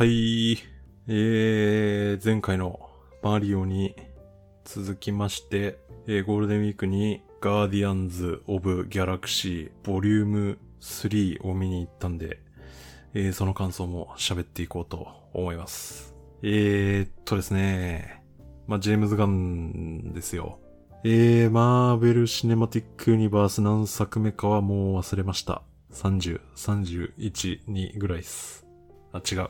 はい。えー、前回のマリオに続きまして、えー、ゴールデンウィークにガーディアンズ・オブ・ギャラクシーボリューム3を見に行ったんで、えー、その感想も喋っていこうと思います。えー、っとですね、まあ、ジェームズ・ガンですよ。えー、マーベル・シネマティック・ユニバース何作目かはもう忘れました。30、31、2ぐらいっす。あ、違う。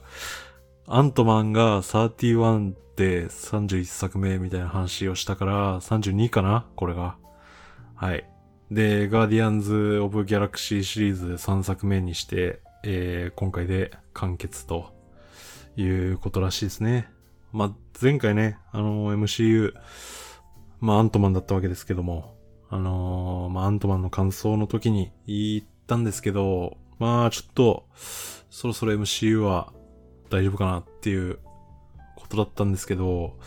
アントマンが31で31作目みたいな話をしたから32かなこれが。はい。で、ガーディアンズ・オブ・ギャラクシーシリーズ3作目にして、えー、今回で完結ということらしいですね。まあ、前回ね、あの MCU、まあ、アントマンだったわけですけども、あのー、まあ、アントマンの感想の時に言ったんですけど、まあ、ちょっと、そろそろ MCU は大丈夫かなっていうことだったんですけど、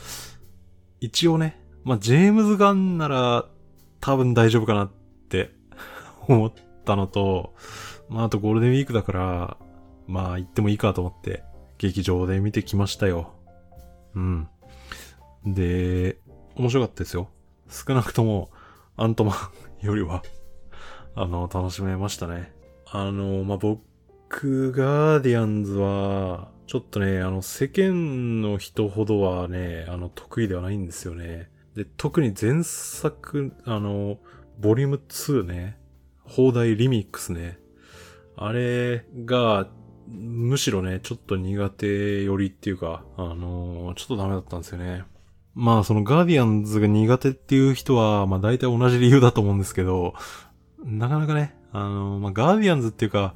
一応ね、まあ、ジェームズ・ガンなら多分大丈夫かなって 思ったのと、まあ、あとゴールデンウィークだから、まあ、行ってもいいかと思って、劇場で見てきましたよ。うん。で、面白かったですよ。少なくとも、アントマンよりはあの、楽しめましたね。あの、まあ、僕、ガーディアンズは、ちょっとね、あの、世間の人ほどはね、あの、得意ではないんですよね。で、特に前作、あの、ボリューム2ね、放題リミックスね。あれが、むしろね、ちょっと苦手よりっていうか、あの、ちょっとダメだったんですよね。まあ、そのガーディアンズが苦手っていう人は、まあ大体同じ理由だと思うんですけど、なかなかね、あの、まあガーディアンズっていうか、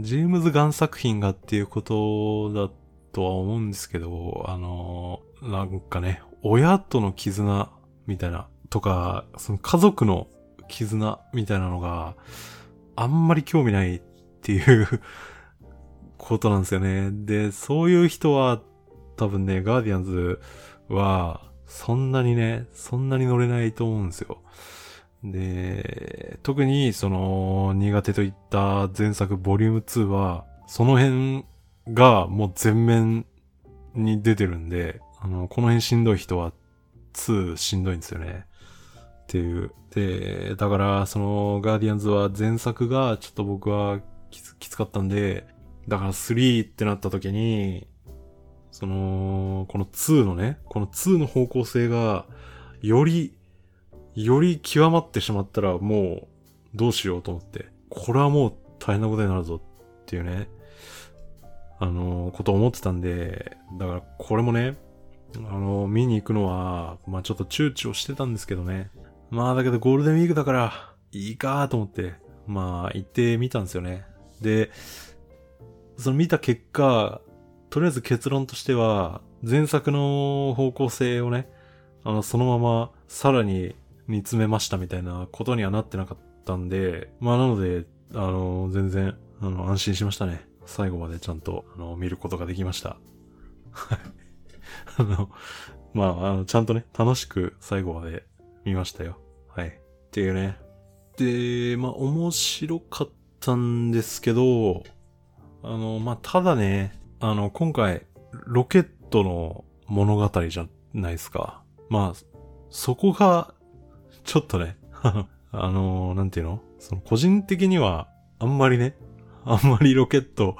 ジェームズ・ガン作品がっていうことだとは思うんですけど、あの、なんかね、親との絆みたいな、とか、その家族の絆みたいなのがあんまり興味ないっていうことなんですよね。で、そういう人は多分ね、ガーディアンズはそんなにね、そんなに乗れないと思うんですよ。で、特にその苦手といった前作ボリューム2は、その辺がもう全面に出てるんで、あの、この辺しんどい人は2しんどいんですよね。っていう。で、だから、その、ガーディアンズは前作がちょっと僕はきつきつかったんで、だから3ってなった時に、その、この2のね、この2の方向性が、より、より極まってしまったらもう、どうしようと思って、これはもう大変なことになるぞっていうね、あの、ことを思ってたんで、だからこれもね、あの、見に行くのは、まあちょっと躊躇してたんですけどね。まあだけどゴールデンウィークだから、いいかと思って、まあ行ってみたんですよね。で、その見た結果、とりあえず結論としては、前作の方向性をね、あの、そのままさらに煮詰めましたみたいなことにはなってなかったんで、まあなので、あの、全然、あの、安心しましたね。最後までちゃんと、あの、見ることができました。はい。あの、まあ、あの、ちゃんとね、楽しく最後まで見ましたよ。はい。っていうね。で、まあ、面白かったんですけど、あの、まあ、ただね、あの、今回、ロケットの物語じゃないですか。まあ、そこが、ちょっとね、あの、なんていうの？その、個人的には、あんまりね、あんまりロケット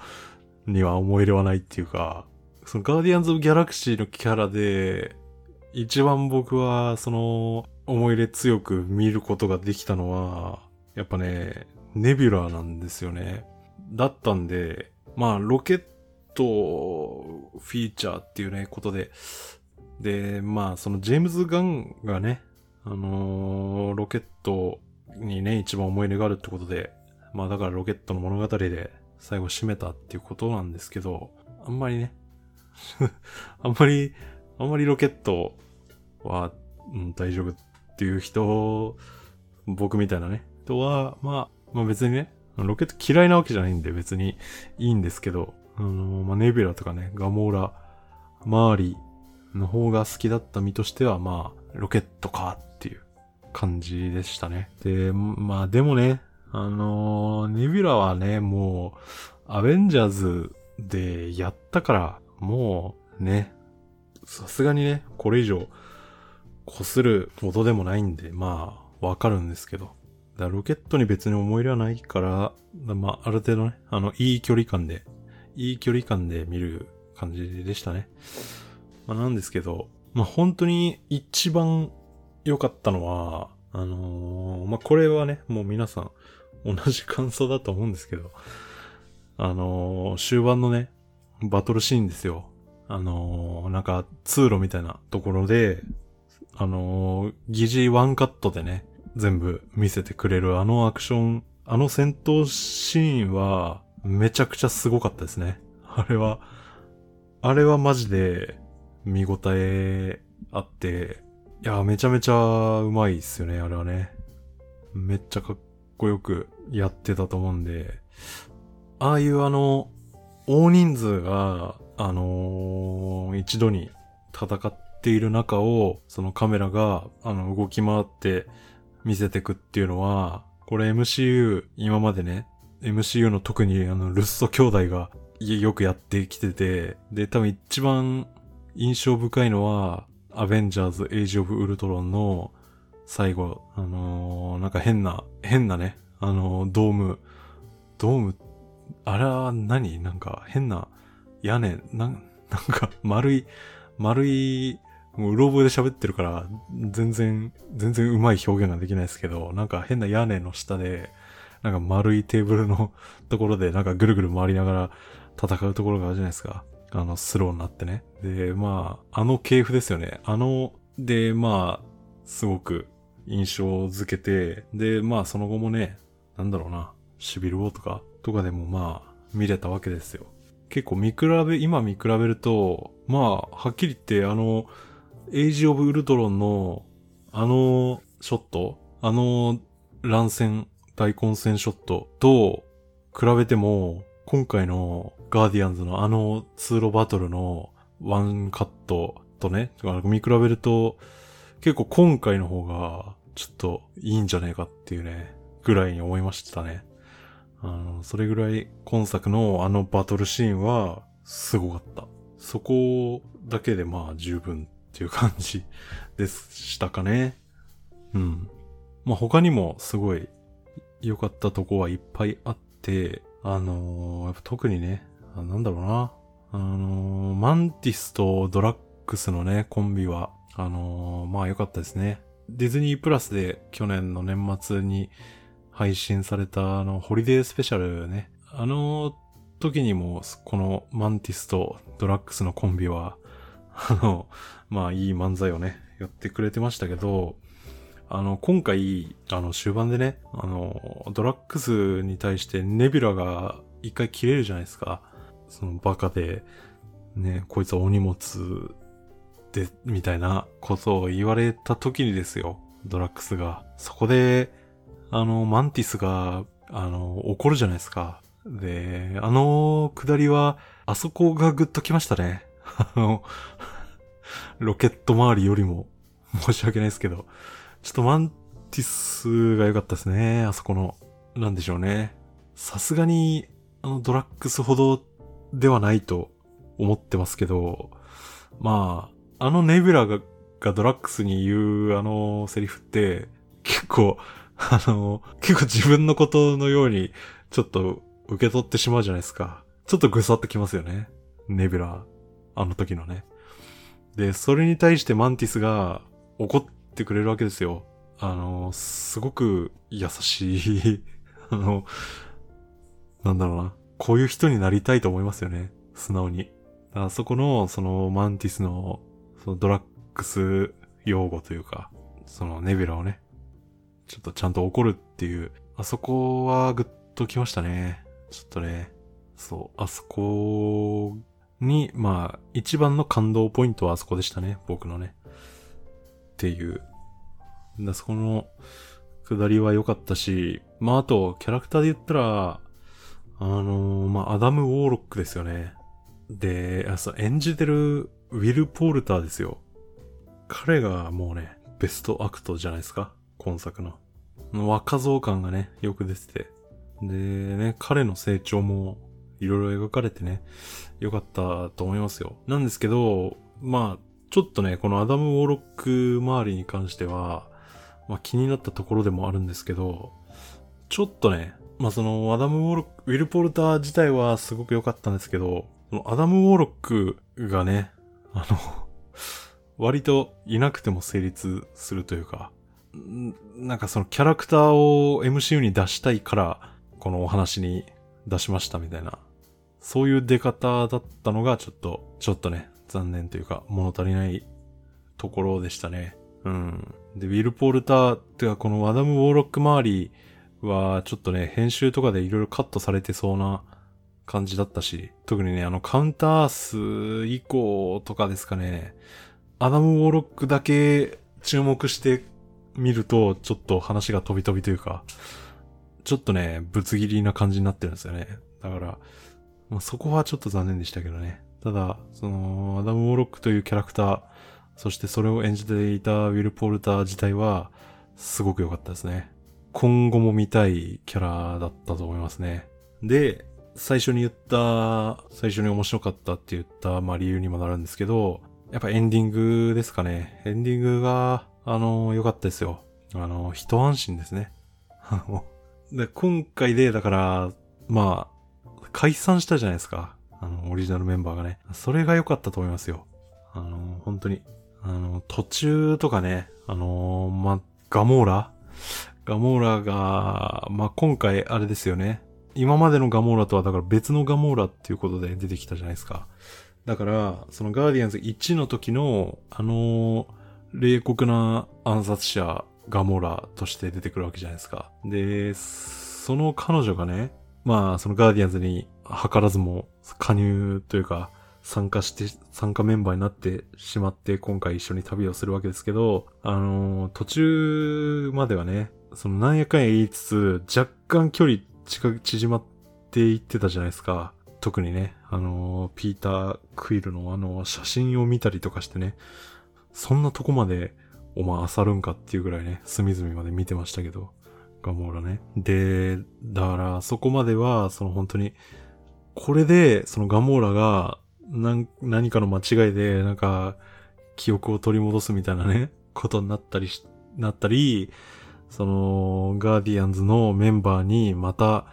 には思い入れはないっていうか、その、ガーディアンズ・オブ・ギャラクシーのキャラで、一番僕は、その、思い入れ強く見ることができたのは、やっぱね、ネビュラーなんですよね。だったんで、まあ、ロケットフィーチャーっていうね、ことで、で、まあ、そのジェームズ・ガンがね、あのー、ロケットにね、一番思い入れがあるってことで、まあだからロケットの物語で最後締めたっていうことなんですけど、あんまりね、あんまり、あんまりロケットは、うん、大丈夫っていう人、僕みたいなね、人は、まあ、まあ別にね、ロケット嫌いなわけじゃないんで別にいいんですけど、あのー、まあ、ネビュラとかね、ガモーラ、マーリの方が好きだった身としては、まあ、ロケットか感じでしたね。で、まあでもね、あのネビュラはね、もう、アベンジャーズでやったから、もうね、さすがにね、これ以上、擦るほどでもないんで、まあ、わかるんですけど。だロケットに別に思い入れはないから、まあ、ある程度ね、あの、いい距離感で、いい距離感で見る感じでしたね。まあ、なんですけど、まあ、本当に一番良かったのは、あのー、まあ、これはね、もう皆さん同じ感想だと思うんですけど、あのー、終盤のね、バトルシーンですよ。あのー、なんか通路みたいなところで、あの、疑似ワンカットでね、全部見せてくれるあのアクション、あの戦闘シーンはめちゃくちゃすごかったですね。あれは、あれはマジで見応えあって、いや、めちゃめちゃうまいっすよね、あれはね。めっちゃかっこよくやってたと思うんで、ああいうあの、大人数が、あのー、一度に戦っている中を、そのカメラが、あの、動き回って見せてくっていうのは、これ MCU、今までね、MCU の特にあの、ルッソ兄弟がよくやってきてて、で、多分一番印象深いのは、アベンジャーズ・エイジ・オブ・ウルトロンの最後、あのー、なんか変な、変なね、あのー、ドーム、ドーム、あれは何？なんか変な屋根、なん、なんか 丸い、丸い、もううろ覚えで喋ってるから、全然、全然うまい表現ができないですけど、なんか変な屋根の下で、なんか丸いテーブルのところでなんかぐるぐる回りながら戦うところがあるじゃないですか。あの、スローになってね。で、まあ、あの系譜ですよね。あの、で、まあ、すごく印象づけて、で、まあ、その後もね、なんだろうな、シビルウォーとか、とかでもまあ、見れたわけですよ。結構見比べ、今見比べると、まあ、はっきり言って、あの、エイジ・オブ・ウルトロンの、あの、ショット、あの、乱戦、大混戦ショットと、比べても、今回のガーディアンズのあの通路バトルのワンカットとね、見比べると、結構今回の方が、ちょっといいんじゃねえかっていうね、ぐらいに思いましたね。あの、それぐらい今作のあのバトルシーンは、すごかった。そこだけでまあ十分っていう感じでしたかね。うん。まあ他にもすごい良かったとこはいっぱいあって、あのー、やっぱ特にね、なんだろうな。あのー、マンティスとドラッグスのね、コンビは、あのー、まあ良かったですね。ディズニープラスで去年の年末に配信されたあの、ホリデースペシャルね。あの時にも、このマンティスとドラッグスのコンビは、あの、まあいい漫才をね、やってくれてましたけど、あの、今回、あの、終盤でね、あの、ドラッグスに対してネビュラが一回切れるじゃないですか。そのバカで、ね、こいつはお荷物で、みたいなことを言われた時にですよ、ドラッグスが。そこで、あの、マンティスが、あの、怒るじゃないですか。で、あの、下りは、あそこがグッときましたね。あの、ロケット周りよりも、申し訳ないですけど、ちょっとマンティスが良かったですね。あそこの、なんでしょうね。さすがに、あの、ドラッグスほどではないと思ってますけど、まあ、あのネビュラががドラッグスに言うあのセリフって、結構、あの、結構自分のことのように、ちょっと受け取ってしまうじゃないですか。ちょっとぐさってきますよね。ネビュラ、あの時のね。で、それに対してマンティスが怒ってくれるわけですよ。あの、すごく優しい あの、なんだろうな。こういう人になりたいと思いますよね。素直に。あそこの、その、マンティスの、そのドラッグス用語というか、そのネビラをね、ちょっとちゃんと怒るっていう、あそこはグッときましたね。ちょっとね、そう、あそこに、まあ、一番の感動ポイントはあそこでしたね、僕のね。っていう。だそこの、下りは良かったし、まああと、キャラクターで言ったら、あのー、まあ、アダム・ウォーロックですよね。で、あそう演じてるウィル・ポールターですよ。彼がもうね、ベストアクトじゃないですか今作の。若造感がね、よく出てて。でね、彼の成長もいろいろ描かれてね、よかったと思いますよ。なんですけど、まあ、ちょっとね、このアダム・ウォーロック周りに関しては、まあ気になったところでもあるんですけど、ちょっとね、まあそのアダム・ウォーロック、ウィル・ポルター自体はすごく良かったんですけど、アダム・ウォーロックがね、あの 割といなくても成立するというか、なんかそのキャラクターを MCU に出したいから、このお話に出しましたみたいな、そういう出方だったのがちょっと、ちょっとね、残念というか、物足りないところでしたね。うん。で、ウィル・ポルターっていうか、このアダム・ウォーロック周りは、ちょっとね、編集とかでいろいろカットされてそうな感じだったし、特にね、あの、カウンター数以降とかですかね、アダム・ウォーロックだけ注目してみると、ちょっと話が飛び飛びというか、ちょっとね、ぶつ切りな感じになってるんですよね。だから、まあ、そこはちょっと残念でしたけどね。ただ、その、アダム・ウォーロックというキャラクター、そしてそれを演じていたウィル・ポルター自体は、すごく良かったですね。今後も見たいキャラだったと思いますね。で、最初に言った、最初に面白かったって言った、まあ理由にもなるんですけど、やっぱエンディングですかね。エンディングが、あの、良かったですよ。あの、一安心ですね。で、今回で、だから、まあ、解散したじゃないですか。あの、オリジナルメンバーがね。それが良かったと思いますよ。あの、本当に。あの、途中とかね、あの、ま、ガモーラ？ガモーラが、ま、今回あれですよね。今までのガモーラとはだから別のガモーラっていうことで出てきたじゃないですか。だから、そのガーディアンズ1の時の、あの冷酷な暗殺者ガモーラとして出てくるわけじゃないですか。で、その彼女がね、まあ、そのガーディアンズに図らずも加入というか、参加して、参加メンバーになってしまって今回一緒に旅をするわけですけど、あのー、途中まではね、そのなんやかんや言いつつ、若干距離近く縮まっていってたじゃないですか。特にね、あのー、ピーター・クイルのあの、写真を見たりとかしてね、そんなとこまで、お前漁るんかっていうぐらいね、隅々まで見てましたけど、ガモーラね。で、だから、そこまでは、その本当に、これで、そのガモーラが、何かの間違いで、なんか、記憶を取り戻すみたいなね、ことになったりし、なったり、その、ガーディアンズのメンバーにまた、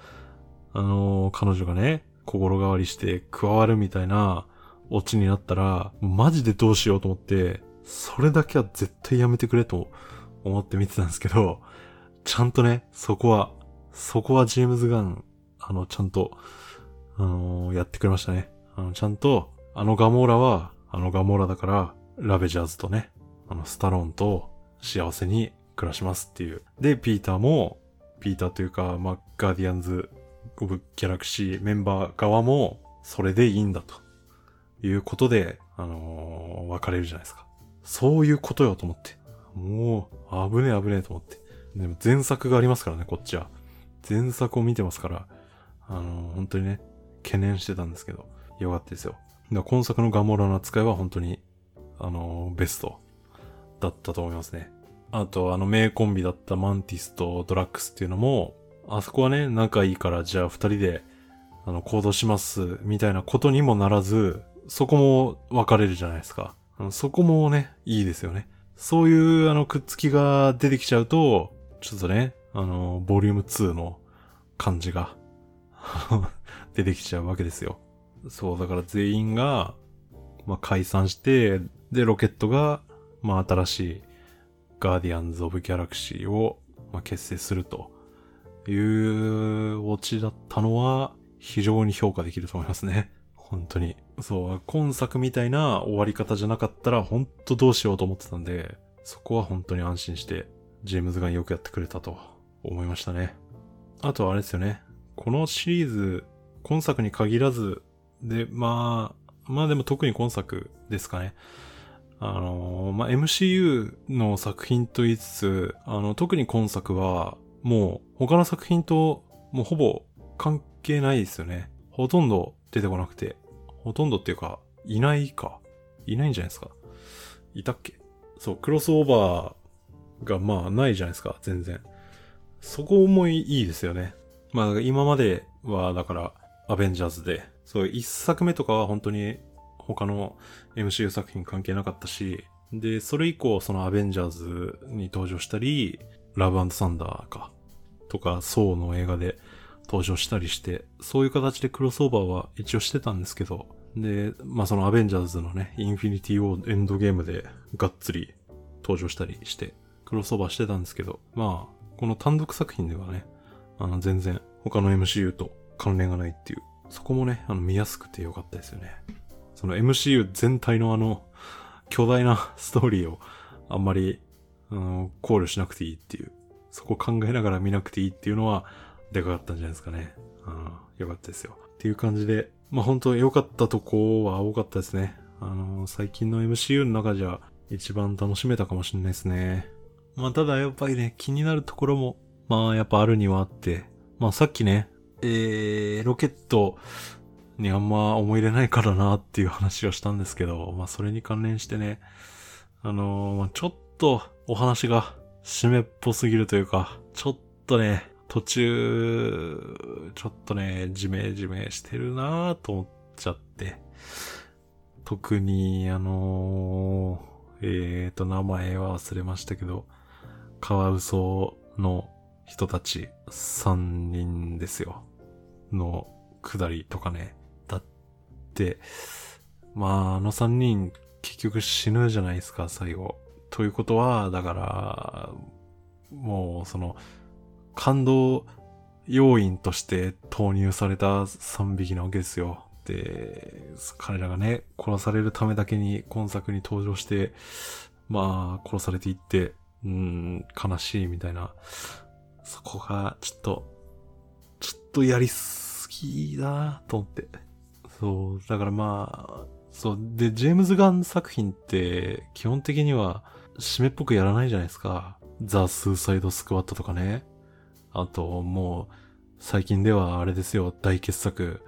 あの、彼女がね、心変わりして加わるみたいなオチになったら、マジでどうしようと思って、それだけは絶対やめてくれと思って見てたんですけど、ちゃんとね、そこは、そこはジェームズ・ガン、あの、ちゃんと、あのー、やってくれましたね。あの、ちゃんと、あのガモーラは、あのガモーラだから、ラベジャーズとね、あの、スタローンと幸せに暮らしますっていう。で、ピーターも、ピーターというか、まあ、ガーディアンズ・オブ・ギャラクシーメンバー側も、それでいいんだと。いうことで、あのー、別れるじゃないですか。そういうことよと思って。もう、危ねえ危ねえと思って。でも前作がありますからね、こっちは。前作を見てますから、あのー、本当にね、懸念してたんですけど、よかったですよ。だ今作のガモラの扱いは本当に、あのー、ベストだったと思いますね。あと、あの、名コンビだったマンティスとドラックスっていうのも、あそこはね、仲いいから、じゃあ二人で、あの、行動します、みたいなことにもならず、そこも分かれるじゃないですか。そこもね、いいですよね。そういう、あの、くっつきが出てきちゃうと、ちょっとね、あの、ボリューム2の感じが出てきちゃうわけですよ。そう、だから全員が、まあ、解散して、で、ロケットが、まあ、新しいガーディアンズ・オブ・ギャラクシーを、まあ、結成するというオチだったのは非常に評価できると思いますね。本当に。そう、今作みたいな終わり方じゃなかったら本当どうしようと思ってたんで、そこは本当に安心して、ジェームズガンよくやってくれたと思いましたね。あとはあれですよね。このシリーズ、今作に限らず、で、まあ、まあでも特に今作ですかね。あの、まあ、MCU の作品と言いつつ、あの、特に今作は、もう他の作品ともうほぼ関係ないですよね。ほとんど出てこなくて。ほとんどっていうか、いないか。いないんじゃないですか。いたっけ？そう、クロスオーバーがまあないじゃないですか、全然。そこもいいですよね。まあ今まではだから、アベンジャーズで、そう、一作目とかは本当に他の MCU 作品関係なかったし、で、それ以降、そのアベンジャーズに登場したり、ラブサンダーか、とか、ソーの映画で登場したりして、そういう形でクロスオーバーは一応してたんですけど、で、まあそのアベンジャーズのね、インフィニティウォーエンドゲームでがっつり登場したりして、クロスオーバーしてたんですけど、まあ、この単独作品ではね、あの全然他の MCU と関連がないっていう、そこもね、あの見やすくてよかったですよね。その MCU 全体のあの、巨大な ストーリーをあんまり、あの、考慮しなくていいっていう、そこ考えながら見なくていいっていうのは、でかかったんじゃないですかね。うん、よかったですよ。っていう感じで、まあ本当良かったとこは多かったですね。あの、最近の MCU の中じゃ一番楽しめたかもしれないですね。まあただやっぱりね、気になるところも、まあやっぱあるにはあって、まあさっきね、えー、ロケットにあんま思い入れないからなっていう話をしたんですけど、まあそれに関連してね、あのー、ちょっとお話が締めっぽすぎるというか、ちょっとね、途中、ちょっとね、じめじめしてるなぁと思っちゃって、特に、あのー、えーと、名前は忘れましたけど、カワウソの人たち3人ですよ。の下りとかね。だって、まあ、あの3人結局死ぬじゃないですか、最後。ということは、だから、もう、その、感動要因として投入された3匹なわけですよ。で、彼らがね、殺されるためだけに今作に登場して、まあ、殺されていって、うん、悲しいみたいな。そこが、ちょっと、ちょっとやりすぎだなと思って。そう、だからまあ、そう、で、ジェームズ・ガン作品って、基本的には、締めっぽくやらないじゃないですか。ザ・スーサイド・スクワットとかね。あと、もう、最近ではあれですよ、大傑作、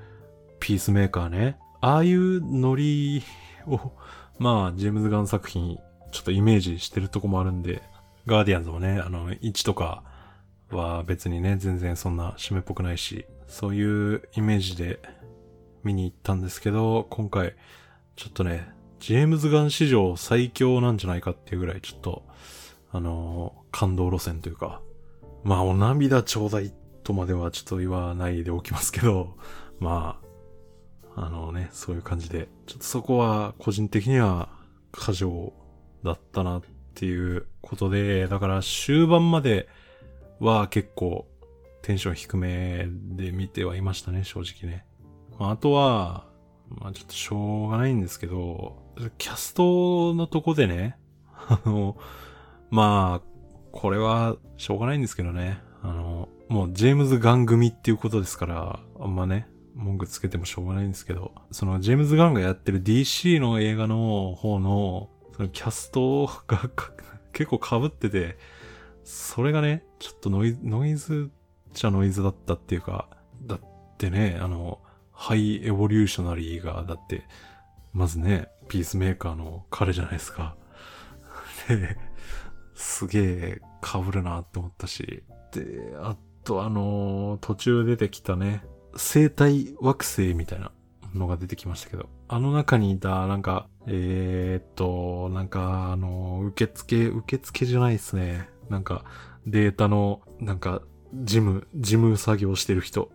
ピースメーカーね。ああいうノリを、まあ、ジェームズ・ガン作品、ちょっとイメージしてるとこもあるんで、ガーディアンズもね、あの、1とかは別にね、全然そんな締めっぽくないし、そういうイメージで見に行ったんですけど、今回、ちょっとね、ジェームズ・ガン史上最強なんじゃないかっていうぐらい、ちょっと、あの感動路線というか、まあ、お涙ちょうだいとまではちょっと言わないでおきますけど、まあ、あのね、そういう感じで、ちょっとそこは個人的には過剰だったなっていうことで、だから終盤までは結構テンション低めで見てはいましたね、正直ね。まあ、あとは、まあちょっとしょうがないんですけど、キャストのとこでね、あの、まあ、これはしょうがないんですけどね。あの、もうジェームズ・ガン組っていうことですから、あんまね、文句つけてもしょうがないんですけど、そのジェームズ・ガンがやってる DC の映画の方の、そのキャストが結構被ってて、それがね、ちょっとノイズ、ノイズっちゃノイズだったっていうか、だってね、あの、ハイエボリューショナリーが、だって、まずね、ピースメーカーの彼じゃないですか。で、すげえ被るなって思ったし。で、あとあのー、途中出てきたね、生体惑星みたいなのが出てきましたけど、あの中にいた、なんか、えー、っと、なんか、あの、受付、受付じゃないですね。なんか、データの、なんか、事務、事務作業してる人。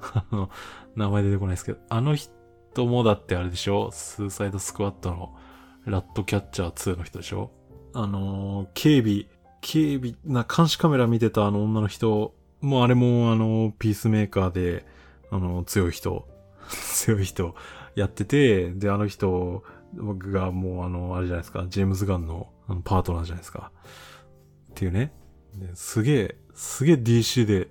あの、名前出てこないですけど、あの人もだってあれでしょ？スーサイドスクワットのラットキャッチャー2の人でしょ？あの、警備、警備な監視カメラ見てたあの女の人、もうあれもあの、ピースメーカーで、あの、強い人、強い人やってて、で、あの人僕がもうあの、あれじゃないですか、ジェームズ・ガンのあのパートナーじゃないですか。っていうね。すげえ、すげえ DC で、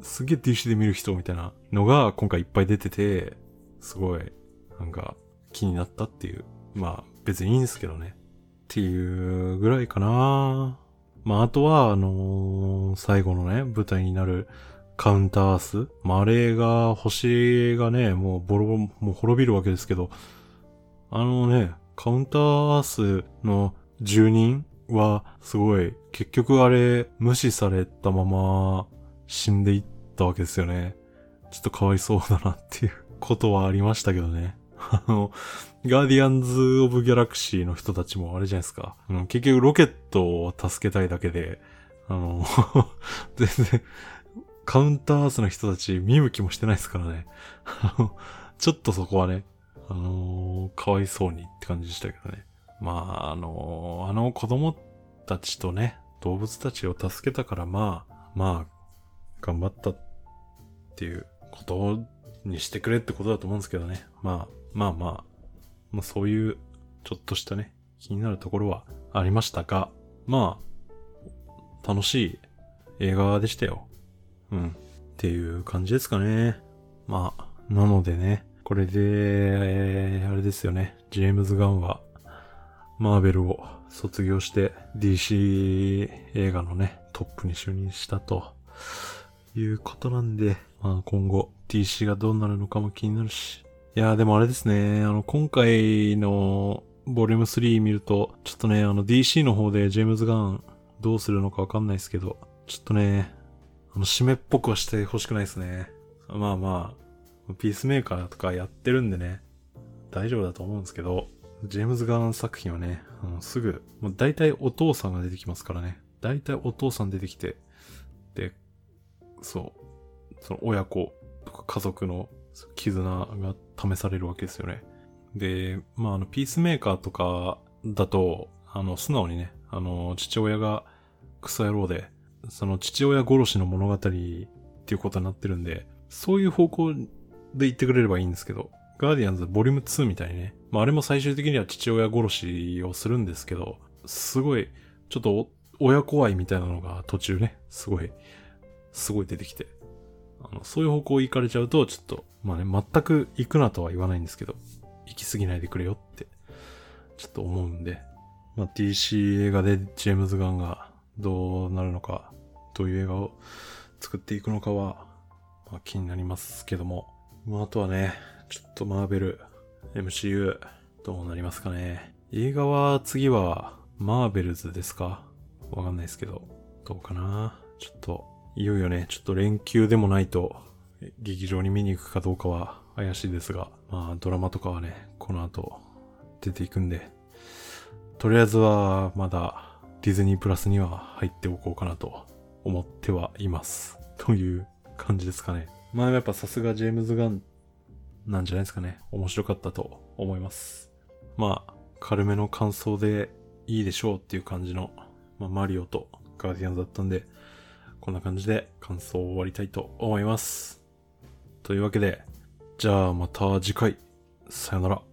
すげえ DC で見る人みたいなのが今回いっぱい出てて、すごい、なんか気になったっていう。まあ別にいいんですけどね。っていうぐらいかなまあ、あとは、あのー、最後のね、舞台になるカウンターアース？まあ、あれが、星がね、もうボロボロ、もう滅びるわけですけど、あのね、カウンターアースの住人は、すごい、結局あれ、無視されたまま死んでいったわけですよね。ちょっとかわいそうだなっていう ことはありましたけどね。あの、ガーディアンズ・オブ・ギャラクシーの人たちもあれじゃないですか。うん、結局ロケットを助けたいだけで、あの、全然、カウンターアースの人たち見向きもしてないですからね。ちょっとそこはね、あのー、かわいそうにって感じでしたけどね。まあ、あのー、あの子供たちとね、動物たちを助けたから、まあ、まあ、頑張ったっていうことにしてくれってことだと思うんですけどね。まあ、まあまあ、まあそういうちょっとしたね、気になるところはありましたが、まあ、楽しい映画でしたよ。うん。っていう感じですかね。まあ、なのでね、これで、えー、あれですよね。ジェームズ・ガンは、マーベルを卒業して DC 映画のね、トップに就任したということなんで、まあ今後 DC がどうなるのかも気になるし。いやーでもあれですね、あの今回のボリューム3見ると、ちょっとね、あの DC の方でジェームズ・ガンどうするのかわかんないですけど、ちょっとね、あの締めっぽくはしてほしくないですね。まあまあ、ピースメーカーとかやってるんでね、大丈夫だと思うんですけど、ジェームズ・ガーン作品はね、うん、すぐ、もう大体お父さんが出てきますからね。大体お父さん出てきて、で、そう、その親子とか家族の絆が試されるわけですよね。で、まあ、あの、ピースメーカーとかだと、あの、素直にね、あの、父親がクソ野郎で、その父親殺しの物語っていうことになってるんで、そういう方向で言ってくれればいいんですけど、ガーディアンズボリューム2みたいにね、まああれも最終的には父親殺しをするんですけど、すごい、ちょっと親子愛みたいなのが途中ね、すごい、すごい出てきて、あの、そういう方向行かれちゃうと、ちょっと、まあね、全く行くなとは言わないんですけど、行き過ぎないでくれよって、ちょっと思うんで、まあ DC 映画でジェームズ・ガンがどうなるのか、どういう映画を作っていくのかは、まあ、気になりますけども、まああとはね、ちょっとマーベル、MCU、どうなりますかね。映画は次は、マーベルズですか？わかんないですけど、どうかな？ちょっと、いよいよね、ちょっと連休でもないと、劇場に見に行くかどうかは怪しいですが、まあドラマとかはね、この後出ていくんで、とりあえずはまだディズニープラスには入っておこうかなと思ってはいます。という感じですかね。まあやっぱさすがジェームズ・ガンなんじゃないですかね。面白かったと思います。まあ、軽めの感想でいいでしょうっていう感じの、まあ、マリオとガーディアンズだったんで、こんな感じで感想を終わりたいと思います。というわけで、じゃあまた次回、さよなら。